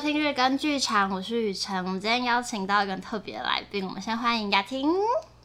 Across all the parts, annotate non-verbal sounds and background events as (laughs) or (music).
听日更剧场，我是雨辰。我们今天邀请到一个特别来宾，我们先欢迎雅婷。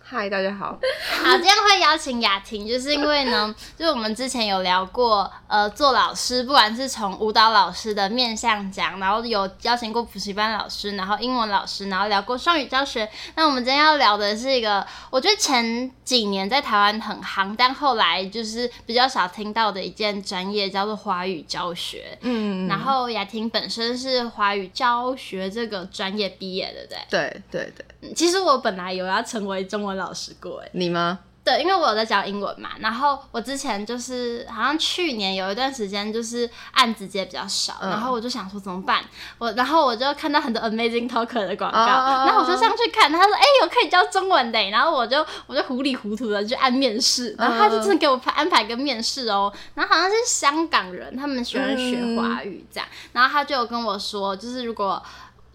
嗨，大家好。好，今天会邀请雅婷，就是因为呢，(laughs) 就是我们之前有聊过，呃，做老师，不管是从舞蹈老师的面向讲，然后有邀请过补习班老师，然后英文老师，然后聊过双语教学。那我们今天要聊的是一个，我觉得前几年在台湾很夯，但后来就是比较少听到的一件专业，叫做华语教学。嗯，然后雅婷本身是华语教学这个专业毕业的，对不对？对对对。其实我本来有要成为中文老师过，哎，你吗？对，因为我有在教英文嘛。然后我之前就是好像去年有一段时间就是案子接比较少，嗯、然后我就想说怎么办？我然后我就看到很多 Amazing Talker 的广告，哦、然后我就上去看，他说哎，我可以教中文的，然后我就我就糊里糊涂的去按面试，然后他就真的给我安排个面试哦，然后好像是香港人，他们喜欢学华语这样，嗯、然后他就有跟我说，就是如果。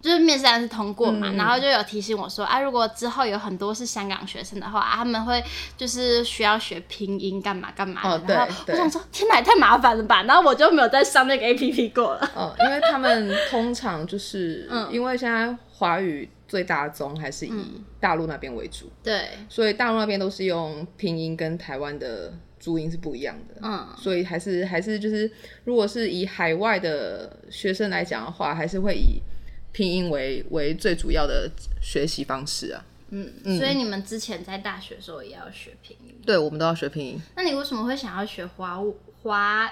就是面试还是通过嘛，嗯、然后就有提醒我说啊，如果之后有很多是香港学生的话，啊、他们会就是需要学拼音干嘛干嘛的。哦，对。然后我想说，天哪，也太麻烦了吧！然后我就没有再上那个 APP 过了。哦，因为他们通常就是，(laughs) 嗯，因为现在华语最大宗还是以大陆那边为主，对、嗯，所以大陆那边都是用拼音，跟台湾的注音是不一样的。嗯，所以还是还是就是，如果是以海外的学生来讲的话，还是会以。拼音为为最主要的学习方式啊，嗯，嗯，所以你们之前在大学的时候也要学拼音？对，我们都要学拼音。那你为什么会想要学华华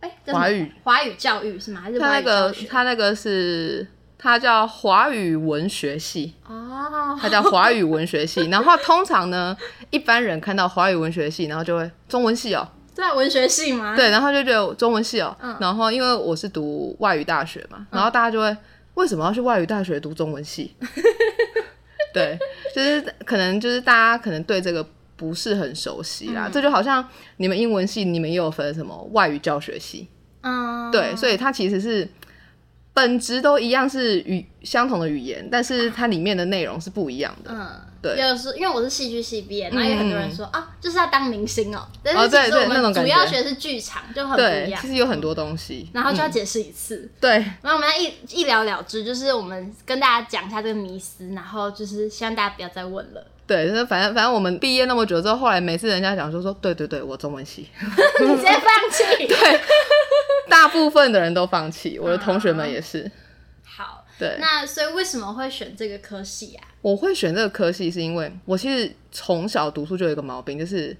哎华语华语教育是吗？还是他那个他那个是他叫华语文学系哦，他叫华语文学系。(laughs) 然后通常呢，一般人看到华语文学系，然后就会中文系哦，对，文学系吗？对，然后就觉得中文系哦，嗯，然后因为我是读外语大学嘛，然后大家就会。为什么要去外语大学读中文系？(laughs) 对，就是可能就是大家可能对这个不是很熟悉啦。嗯、这就好像你们英文系，你们也有分什么外语教学系，嗯，对，所以它其实是。本质都一样，是语相同的语言，但是它里面的内容是不一样的。嗯，对。有时因为我是戏剧系毕业，然后有很多人说啊，就是要当明星哦。但是其实我们主要学的是剧场，就很不一样。其实有很多东西，然后就要解释一次。对。然后我们要一一了了之，就是我们跟大家讲一下这个迷思，然后就是希望大家不要再问了。对，就是反正反正我们毕业那么久之后，后来每次人家讲说说，对对对，我中文系，(laughs) 你直接放弃。(laughs) 对。大部分的人都放弃，我的同学们也是。好，对，那所以为什么会选这个科系啊？我会选这个科系，是因为我其实从小读书就有一个毛病，就是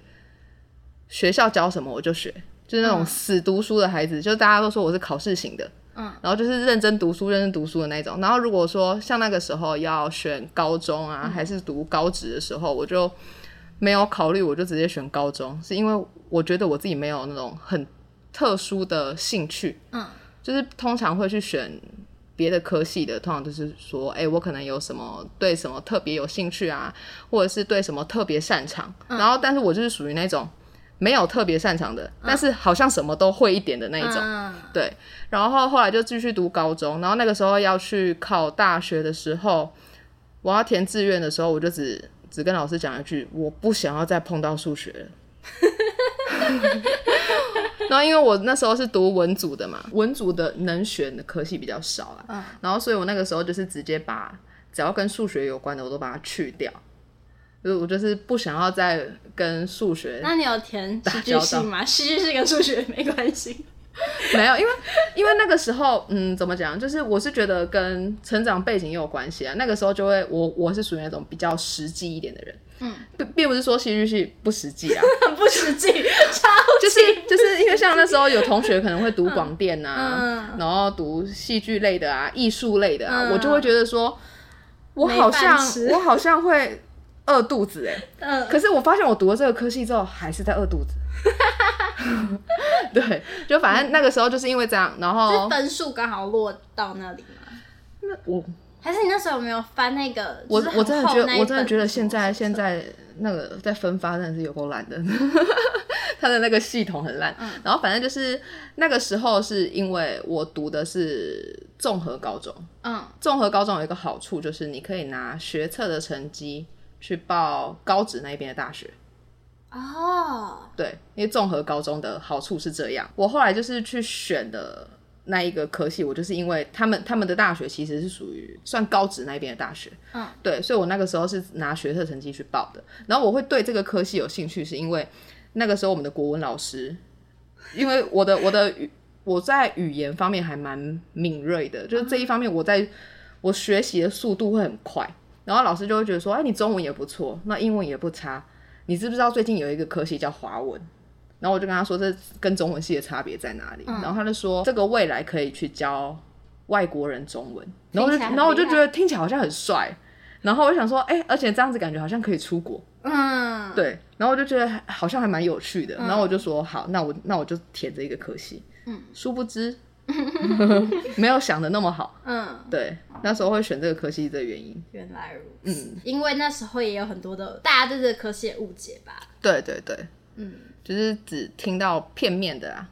学校教什么我就学，就是那种死读书的孩子，嗯、就大家都说我是考试型的，嗯，然后就是认真读书、认真读书的那种。然后如果说像那个时候要选高中啊，嗯、还是读高职的时候，我就没有考虑，我就直接选高中，是因为我觉得我自己没有那种很。特殊的兴趣，嗯，就是通常会去选别的科系的，通常都是说，哎、欸，我可能有什么对什么特别有兴趣啊，或者是对什么特别擅长，嗯、然后，但是我就是属于那种没有特别擅长的，嗯、但是好像什么都会一点的那一种，嗯、对。然后后来就继续读高中，然后那个时候要去考大学的时候，我要填志愿的时候，我就只只跟老师讲一句，我不想要再碰到数学了。然后因为我那时候是读文组的嘛，文组的能选的科系比较少啦。嗯。然后所以我那个时候就是直接把只要跟数学有关的我都把它去掉，就我就是不想要再跟数学。那你有填戏剧系吗？戏剧系跟数学没关系。(laughs) 没有，因为因为那个时候，嗯，怎么讲？就是我是觉得跟成长背景也有关系啊。那个时候就会，我我是属于那种比较实际一点的人。嗯，并并不是说戏剧系不实际啊，很 (laughs) 不实际，超 (laughs) 就是就是因为像那时候有同学可能会读广电啊，嗯、然后读戏剧类的啊，艺术类的啊，嗯、我就会觉得说，我好像我好像会饿肚子哎、欸，嗯，可是我发现我读了这个科系之后，还是在饿肚子。(laughs) 对，就反正那个时候就是因为这样，然后分数刚好落到那里嘛。那我。还是你那时候有没有翻那个？我我真的觉得，我真的觉得现在现在那个在分发真的是有够烂的，他的那个系统很烂。嗯、然后反正就是那个时候是因为我读的是综合高中，嗯，综合高中有一个好处就是你可以拿学测的成绩去报高职那边的大学。哦，对，因为综合高中的好处是这样。我后来就是去选的那一个科系，我就是因为他们他们的大学其实是属于算高职那边的大学，嗯，对，所以我那个时候是拿学测成绩去报的。然后我会对这个科系有兴趣，是因为那个时候我们的国文老师，因为我的我的语我在语言方面还蛮敏锐的，就是这一方面我在我学习的速度会很快。然后老师就会觉得说，哎，你中文也不错，那英文也不差，你知不知道最近有一个科系叫华文？然后我就跟他说，这跟中文系的差别在哪里？嗯、然后他就说，这个未来可以去教外国人中文。然后就，然后我就觉得听起来好像很帅。然后我就想说，哎，而且这样子感觉好像可以出国。嗯，对。然后我就觉得好像还蛮有趣的。嗯、然后我就说，好，那我那我就填这一个科系。嗯，殊不知 (laughs) 没有想的那么好。嗯，对。那时候会选这个科系的原因，原来如此。嗯，因为那时候也有很多的大家对这个科系的误解吧。对对对。嗯。就是只听到片面的啊，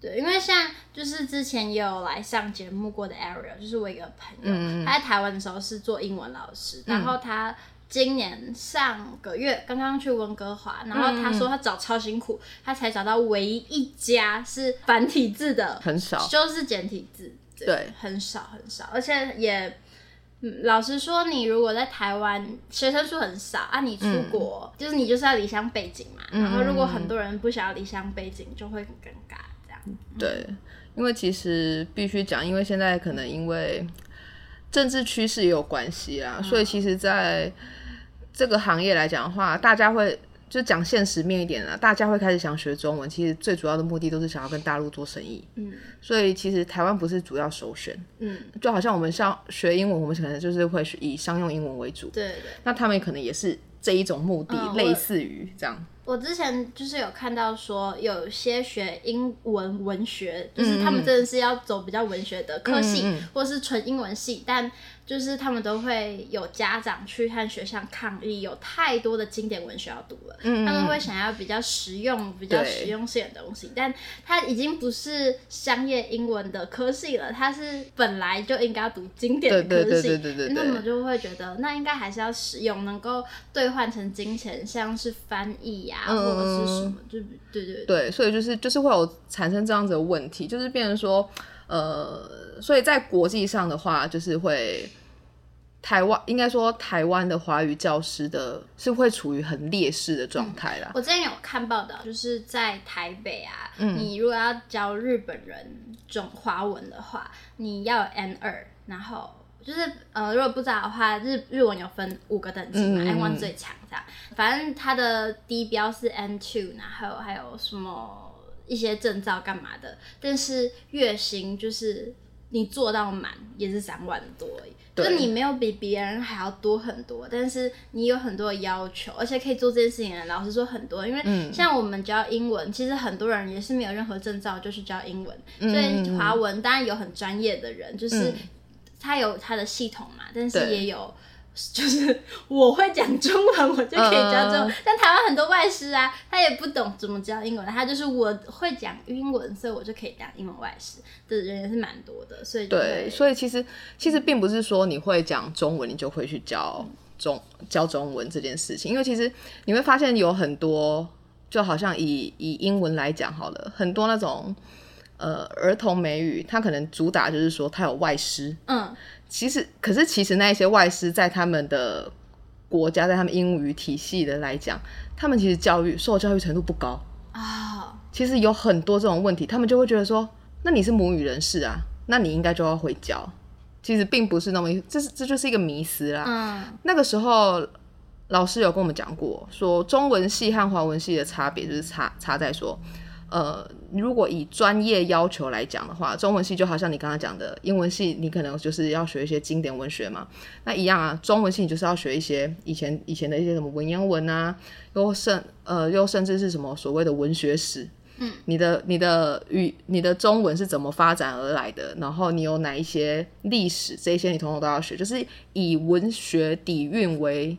对，因为像就是之前也有来上节目过的 Ariel，就是我一个朋友，嗯、他在台湾的时候是做英文老师，嗯、然后他今年上个月刚刚去温哥华，然后他说他找超辛苦，他才找到唯一一家是繁体字的，很少，就是简体字，对，对很少很少，而且也。老实说，你如果在台湾学生数很少啊，你出国、嗯、就是你就是要离乡背景嘛。嗯、然后如果很多人不想要离乡背景，就会很尴尬这样。对，因为其实必须讲，因为现在可能因为政治趋势也有关系啊，嗯、所以其实在这个行业来讲的话，大家会。就讲现实面一点啊，大家会开始想学中文，其实最主要的目的都是想要跟大陆做生意。嗯，所以其实台湾不是主要首选。嗯，就好像我们像学英文，我们可能就是会以商用英文为主。对，对，对。那他们可能也是这一种目的，嗯、类似于这样。我之前就是有看到说，有些学英文文学，就是他们真的是要走比较文学的科系，嗯嗯嗯。或是纯英文系，但。就是他们都会有家长去和学校抗议，有太多的经典文学要读了，嗯、他们会想要比较实用、比较实用性的东西，但它已经不是商业英文的科系了，它是本来就应该要读经典的科系，那么就会觉得那应该还是要实用，能够兑换成金钱，像是翻译呀、啊，嗯、或者是什么，就对对对，对，所以就是就是会有产生这样子的问题，就是变成说。呃，所以在国际上的话，就是会台湾应该说台湾的华语教师的是会处于很劣势的状态啦。我之前有看报道，就是在台北啊，嗯、你如果要教日本人中华文的话，你要有 N 二，然后就是呃，如果不知道的话，日日文有分五个等级嘛、嗯、N one 最强这样，反正它的低标是 N two，然后还有什么？一些证照干嘛的，但是月薪就是你做到满也是三万多而已，就你没有比别人还要多很多，但是你有很多的要求，而且可以做这件事情的，老实说很多，因为像我们教英文，嗯、其实很多人也是没有任何证照就去教英文，嗯、所以华文当然有很专业的人，就是他有他的系统嘛，但是也有。就是 (laughs) 我会讲中文，我就可以教中文。Uh, 但台湾很多外师啊，他也不懂怎么教英文，他就是我会讲英文，所以我就可以当英文外师的人也是蛮多的。所以对，所以其实其实并不是说你会讲中文，你就会去教中教中文这件事情，因为其实你会发现有很多，就好像以以英文来讲好了，很多那种呃儿童美语，它可能主打就是说它有外师，嗯。其实，可是其实那一些外师在他们的国家，在他们英语体系的来讲，他们其实教育受教育程度不高啊。Oh. 其实有很多这种问题，他们就会觉得说，那你是母语人士啊，那你应该就要会教。其实并不是那么，这是这就是一个迷思啦。嗯。那个时候老师有跟我们讲过，说中文系和华文系的差别就是差差在说。呃，如果以专业要求来讲的话，中文系就好像你刚刚讲的，英文系你可能就是要学一些经典文学嘛，那一样啊，中文系你就是要学一些以前以前的一些什么文言文啊，又甚呃又甚至是什么所谓的文学史，嗯，你的你的语你的中文是怎么发展而来的，然后你有哪一些历史，这些你统统都要学，就是以文学底蕴为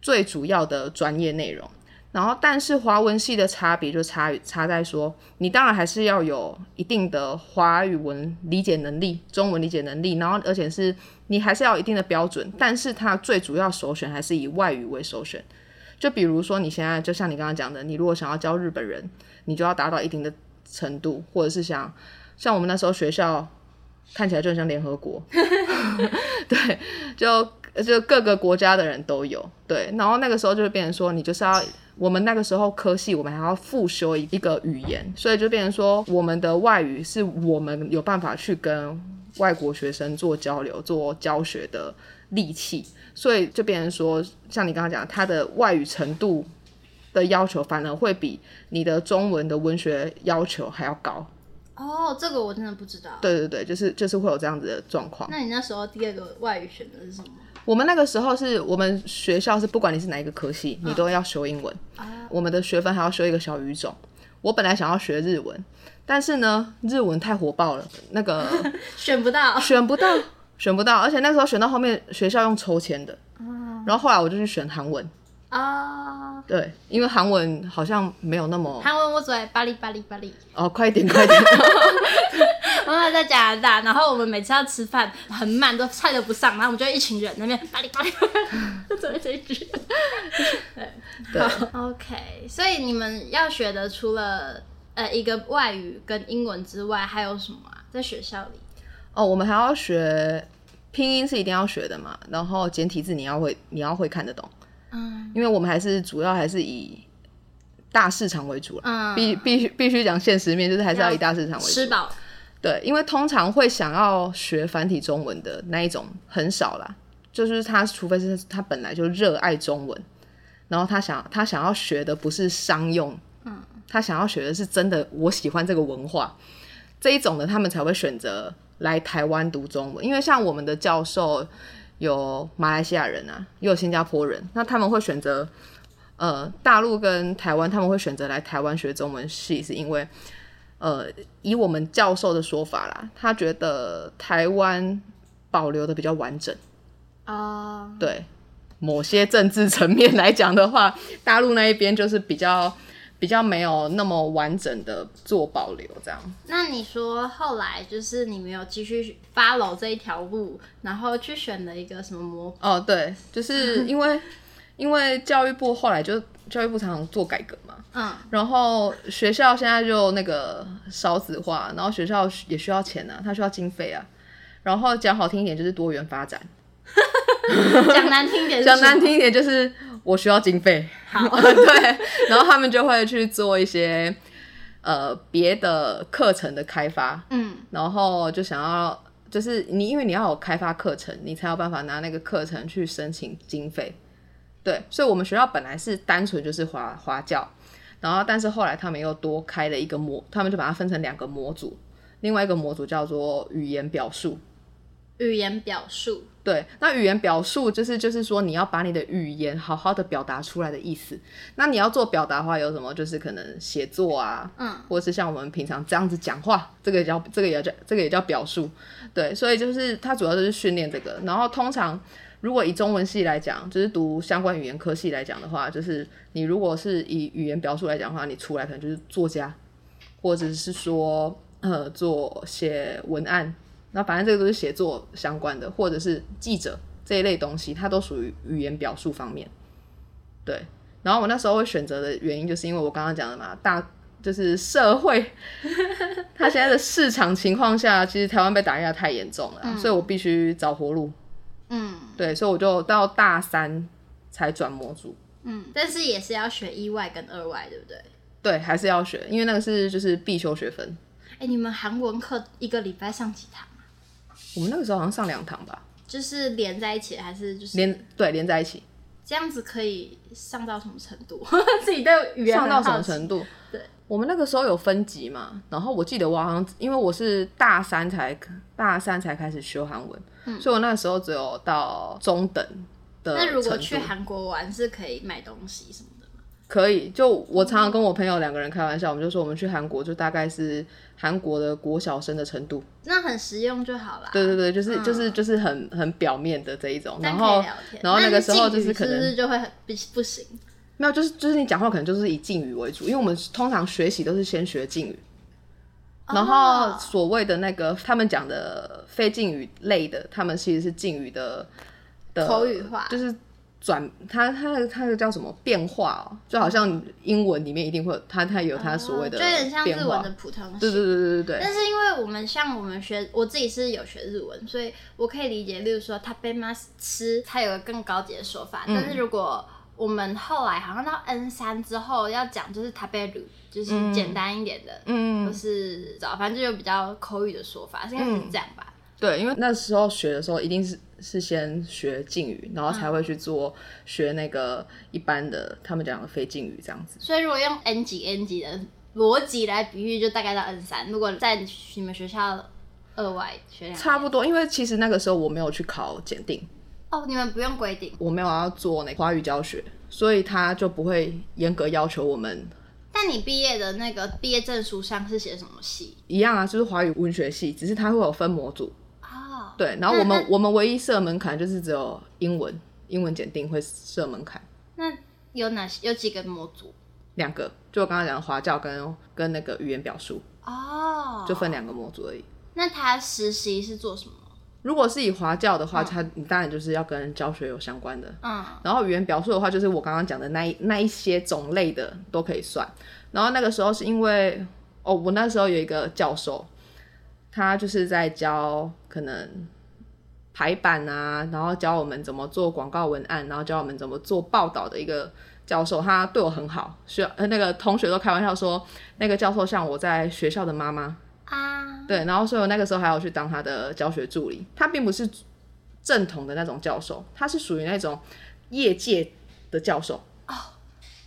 最主要的专业内容。然后，但是华文系的差别就差差在说，你当然还是要有一定的华语文理解能力、中文理解能力，然后而且是你还是要有一定的标准。但是它最主要首选还是以外语为首选。就比如说你现在，就像你刚刚讲的，你如果想要教日本人，你就要达到一定的程度，或者是想像我们那时候学校看起来就很像联合国，(laughs) 对，就就各个国家的人都有，对，然后那个时候就会变成说，你就是要我们那个时候科系，我们还要复修一个语言，所以就变成说，我们的外语是我们有办法去跟外国学生做交流、做教学的利器，所以就变成说，像你刚刚讲，他的外语程度的要求，反而会比你的中文的文学要求还要高。哦，这个我真的不知道。对对对，就是就是会有这样子的状况。那你那时候第二个外语选的是什么？我们那个时候是我们学校是不管你是哪一个科系，你都要修英文。啊、我们的学分还要修一个小语种。我本来想要学日文，但是呢，日文太火爆了，那个 (laughs) 选不到，选不到，选不到。而且那时候选到后面，学校用抽签的。啊、然后后来我就去选韩文。啊，对，因为韩文好像没有那么。韩文我只会巴黎巴黎巴黎。哦，快一点快一点！(laughs) 我们在加拿大，然后我们每次要吃饭很慢，都菜都不上，然后我们就一群人那边巴黎巴黎，就只会这一句。对对，(laughs) OK。所以你们要学的除了呃一个外语跟英文之外，还有什么啊？在学校里？哦，我们还要学拼音是一定要学的嘛，然后简体字你要会，你要会看得懂。嗯，因为我们还是主要还是以大市场为主了，嗯，必必须必须讲现实面，就是还是要以大市场为主。吃饱。对，因为通常会想要学繁体中文的那一种很少啦，就是他除非是他本来就热爱中文，然后他想他想要学的不是商用，嗯，他想要学的是真的我喜欢这个文化这一种的，他们才会选择来台湾读中文，因为像我们的教授。有马来西亚人啊，也有新加坡人，那他们会选择呃大陆跟台湾，他们会选择来台湾学中文系，是因为呃以我们教授的说法啦，他觉得台湾保留的比较完整啊，uh... 对某些政治层面来讲的话，大陆那一边就是比较。比较没有那么完整的做保留，这样。那你说后来就是你没有继续 follow 这一条路，然后去选了一个什么模？哦，对，就是 (laughs) 因为因为教育部后来就教育部常常做改革嘛，嗯，然后学校现在就那个少子化，然后学校也需要钱啊，它需要经费啊，然后讲好听一点就是多元发展，讲难听点，讲难听一点就是。(laughs) 我需要经费，好，(laughs) 对，然后他们就会去做一些呃别的课程的开发，嗯，然后就想要就是你因为你要有开发课程，你才有办法拿那个课程去申请经费，对，所以我们学校本来是单纯就是华华教，然后但是后来他们又多开了一个模，他们就把它分成两个模组，另外一个模组叫做语言表述，语言表述。对，那语言表述就是就是说你要把你的语言好好的表达出来的意思。那你要做表达的话，有什么？就是可能写作啊，嗯，或者是像我们平常这样子讲话，这个也叫这个也叫这个也叫表述。对，所以就是它主要就是训练这个。然后通常如果以中文系来讲，就是读相关语言科系来讲的话，就是你如果是以语言表述来讲的话，你出来可能就是作家，或者是说呃做写文案。那反正这个都是写作相关的，或者是记者这一类东西，它都属于语言表述方面。对，然后我那时候会选择的原因，就是因为我刚刚讲的嘛，大就是社会，(laughs) 它现在的市场情况下，其实台湾被打压太严重了，嗯，所以我必须找活路。嗯，对，所以我就到大三才转模组。嗯，但是也是要学一外跟二外，对不对？对，还是要学，因为那个是就是必修学分。哎，欸，你们韩文课一个礼拜上几堂？我们那个时候好像上两堂吧，就是连在一起还是就是连对连在一起，这样子可以上到什么程度？(laughs) 自己对语言上到什么程度？对，我们那个时候有分级嘛，然后我记得我好像因为我是大三才大三才开始学韩文，嗯，所以我那个时候只有到中等的。那如果去韩国玩是可以买东西什么的？可以，就我常常跟我朋友两个人开玩笑，我们就说我们去韩国就大概是韩国的国小生的程度，那很实用就好了。对对对，就是、嗯、就是就是很很表面的这一种，然后然后那个时候就是可能就会不不行，没有就是就是你讲话可能就是以敬语为主，因为我们通常学习都是先学敬语，然后所谓的那个他们讲的非敬语类的，他们其实是敬语的的口语化，就是。 转它它它的叫什么变化哦，就好像英文里面一定会有它它有它所谓的变化，就有点像日文的普通型。对对对对对对。但是因为我们像我们学，我自己是有学日文，所以我可以理解，例如说食べます吃，它有个更高级的说法。嗯、但是如果 我们后来好像到 N 三之后要讲，就是食べる，就是简单一点的，嗯，就是早，反正就有比较口语的说法，应该是这样吧。对，因为那时候学的时候一定是是先学敬语，然后才会去做学那个一般的他们讲的非敬语这样子。所以如果用 N 级 N 级的逻辑来比喻，就大概到 N 三。如果在你们学校额外学两，差不多，因为其实那个时候我没有去考检定。哦，你们不用规定。我没有要做那个华语教学，所以他就不会严格要求我们。但你毕业的那个毕业证书上是写什么系？一样啊，就是华语文学系，只是它会有分模组。对，然后我们我们唯一设门槛就是只有英文，英文检定会设门槛。那有哪些？有几个模组？两个，就我刚刚讲的华教跟跟那个语言表述。哦。就分两个模组而已。那他实习是做什么？如果是以华教的话，它、嗯、你当然就是要跟教学有相关的。嗯。然后语言表述的话，就是我刚刚讲的那一那一些种类的都可以算。然后那个时候是因为哦，我那时候有一个教授。他就是在教可能排版啊，然后教我们怎么做广告文案，然后教我们怎么做报道的一个教授。他对我很好，学呃那个同学都开玩笑说，那个教授像我在学校的妈妈啊。对，然后所以我那个时候还要去当他的教学助理。他并不是正统的那种教授，他是属于那种业界的教授哦。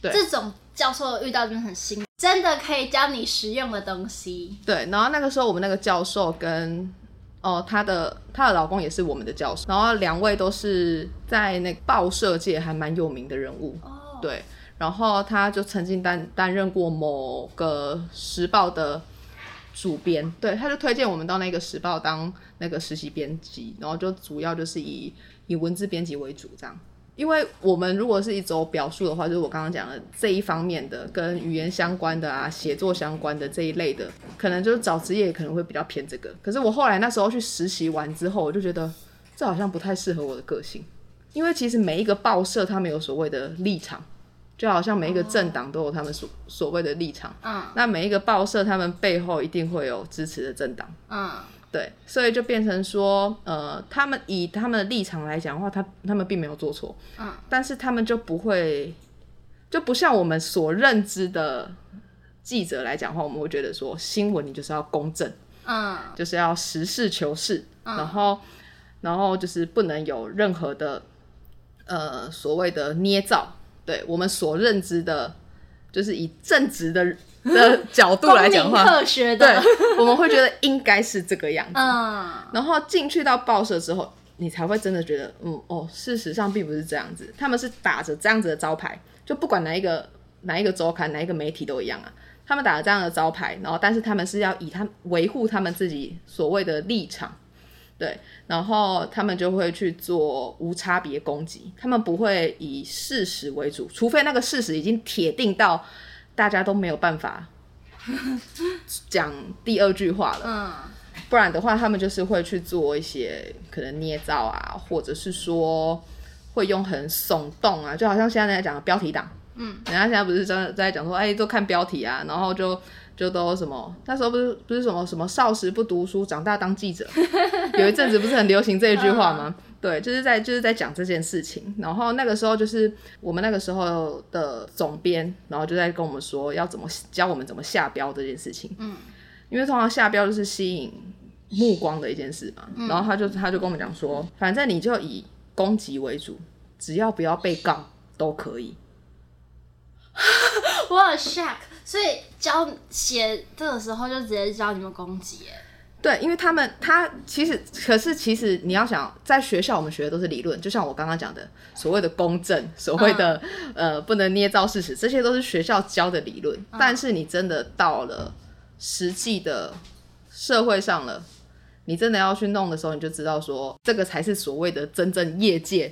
对，这种教授遇到真的很辛苦。真的可以教你实用的东西。对，然后那个时候我们那个教授跟哦，她的她的老公也是我们的教授，然后两位都是在那个报社界还蛮有名的人物。哦，对，然后他就曾经担担任过某个时报的主编，对，他就推荐我们到那个时报当那个实习编辑，然后就主要就是以以文字编辑为主这样。因为我们如果是一走表述的话，就是我刚刚讲的这一方面的，跟语言相关的啊，写作相关的这一类的，可能就是找职业可能会比较偏这个。可是我后来那时候去实习完之后，我就觉得这好像不太适合我的个性，因为其实每一个报社他们有所谓的立场，就好像每一个政党都有他们所所谓的立场。嗯，那每一个报社他们背后一定会有支持的政党。嗯。对，所以就变成说，呃，他们以他们的立场来讲的话，他他们并没有做错，嗯，但是他们就不会，就不像我们所认知的记者来讲的话，我们会觉得说，新闻你就是要公正，嗯，就是要实事求是，嗯，然后，然后就是不能有任何的，呃，所谓的捏造，对我们所认知的，就是以正直的。的 (laughs) 角度来讲话，科学的，对，我们会觉得应该是这个样子。嗯，然后进去到报社之后，你才会真的觉得，嗯，哦，事实上并不是这样子。他们是打着这样子的招牌，就不管哪一个哪一个周刊、哪一个媒体都一样啊。他们打着这样的招牌，然后但是他们是要以他维护他们自己所谓的立场，对，然后他们就会去做无差别攻击，他们不会以事实为主，除非那个事实已经铁定到。大家都没有办法 (laughs) 讲第二句话了，嗯，不然的话，他们就是会去做一些可能捏造啊，或者是说会用很耸动啊，就好像现在在讲的标题党，嗯，人家现在不是在在讲说，哎，都看标题啊，然后就就都什么，那时候不是不是什么什么少时不读书，长大当记者，(laughs) 有一阵子不是很流行这一句话吗？嗯 (laughs) 对，就是在就是在讲这件事情，然后那个时候就是我们那个时候的总编，然后就在跟我们说要怎么教我们怎么下标这件事情。嗯，因为通常下标就是吸引目光的一件事嘛。嗯，然后他就他就跟我们讲说，反正你就以攻击为主，只要不要被告都可以。(laughs) 我很 shock，所以教写这个时候就直接教你们攻击耶。对，因为他们他其实可是其实你要想，在学校我们学的都是理论，就像我刚刚讲的所谓的公正，所谓的、嗯、呃不能捏造事实，这些都是学校教的理论。嗯、但是你真的到了实际的社会上了，你真的要去弄的时候，你就知道说这个才是所谓的真正业界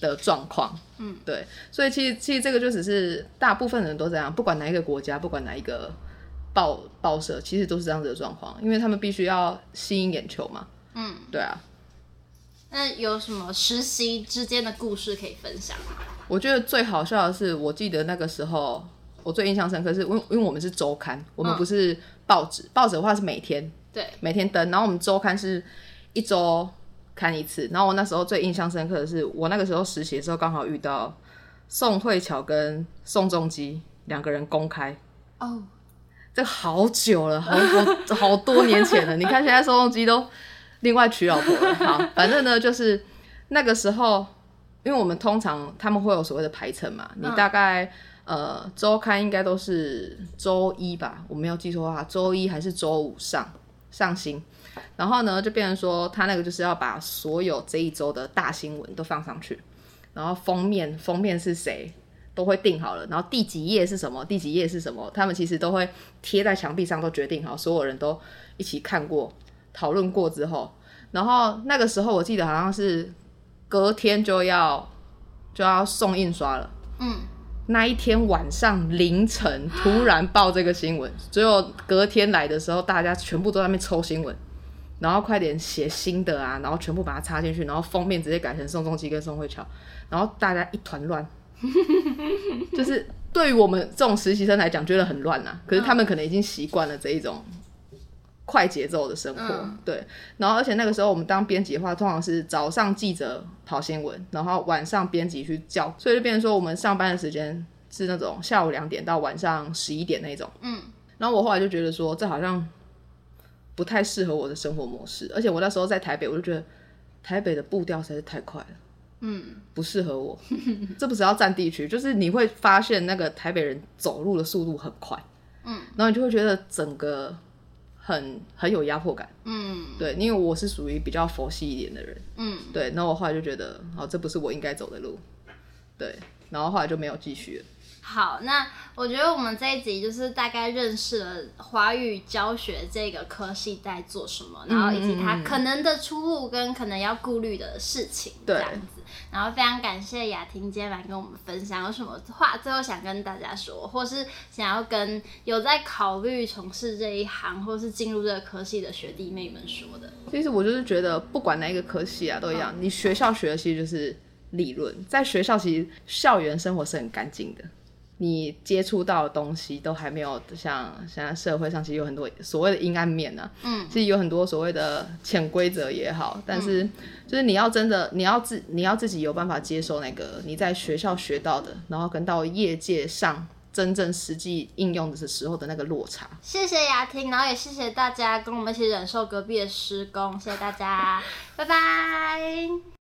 的状况。嗯，对，所以其实其实这个就只是大部分人都这样，不管哪一个国家，不管哪一个。报报社其实都是这样子的状况，因为他们必须要吸引眼球嘛。嗯，对啊。那有什么实习之间的故事可以分享吗？我觉得最好笑的是，我记得那个时候我最印象深刻是，因为因为我们是周刊，我们不是报纸，报纸的话是每天，对，每天登，然后我们周刊是一周刊一次。然后我那时候最印象深刻的是，我那个时候实习的时候刚好遇到宋慧乔跟宋仲基两个人公开哦，这好久了，好好好多年前了。你看现在宋仲基都。另外娶老婆了，好，反正呢就是那个时候，因为我们通常他们会有所谓的排程嘛，你大概、嗯、呃周刊应该都是周一吧，我没有记错的话，周一还是周五上上新，然后呢就变成说他那个就是要把所有这一周的大新闻都放上去，然后封面封面是谁都会定好了，然后第几页是什么，第几页是什么，他们其实都会贴在墙壁上都决定好，所有人都一起看过。讨论过之后，然后那个时候我记得好像是隔天就要就要送印刷了。嗯，那一天晚上凌晨突然报这个新闻，只有隔天来的时候，大家全部都在那边抽新闻，然后快点写新的啊，然后全部把它插进去，然后封面直接改成宋仲基跟宋慧乔，然后大家一团乱，就是对于我们这种实习生来讲觉得很乱啊，可是他们可能已经习惯了这一种。快节奏的生活，嗯，对。然后，而且那个时候我们当编辑的话，通常是早上记者跑新闻，然后晚上编辑去叫，所以就变成说我们上班的时间是那种下午两点到晚上十一点那种。嗯。然后我后来就觉得说，这好像不太适合我的生活模式，而且我那时候在台北，我就觉得台北的步调实在是太快了，嗯，不适合我。这不是要占地区，就是你会发现那个台北人走路的速度很快，嗯，然后你就会觉得整个。很很有压迫感，嗯，对，因为我是属于比较佛系一点的人，嗯，对，那我后来就觉得，哦，这不是我应该走的路，对，然后后来就没有继续了。好，那我觉得我们这一集就是大概认识了华语教学这个科系在做什么，然后以及它可能的出路跟可能要顾虑的事情，这样子。然后非常感谢雅婷今天来跟我们分享，有什么话最后想跟大家说，或是想要跟有在考虑从事这一行或是进入这个科系的学弟妹们说的。其实我就是觉得，不管哪一个科系啊，都一样。你学校学的其实就是理论，在学校其实校园生活是很干净的。你接触到的东西都还没有像现在社会上其实有很多所谓的阴暗面呢、啊，嗯，其实有很多所谓的潜规则也好，但是就是你要真的你要自你要自己有办法接受那个你在学校学到的，然后跟到业界上真正实际应用的时候的那个落差。谢谢雅婷，然后也谢谢大家跟我们一起忍受隔壁的施工，谢谢大家，拜拜。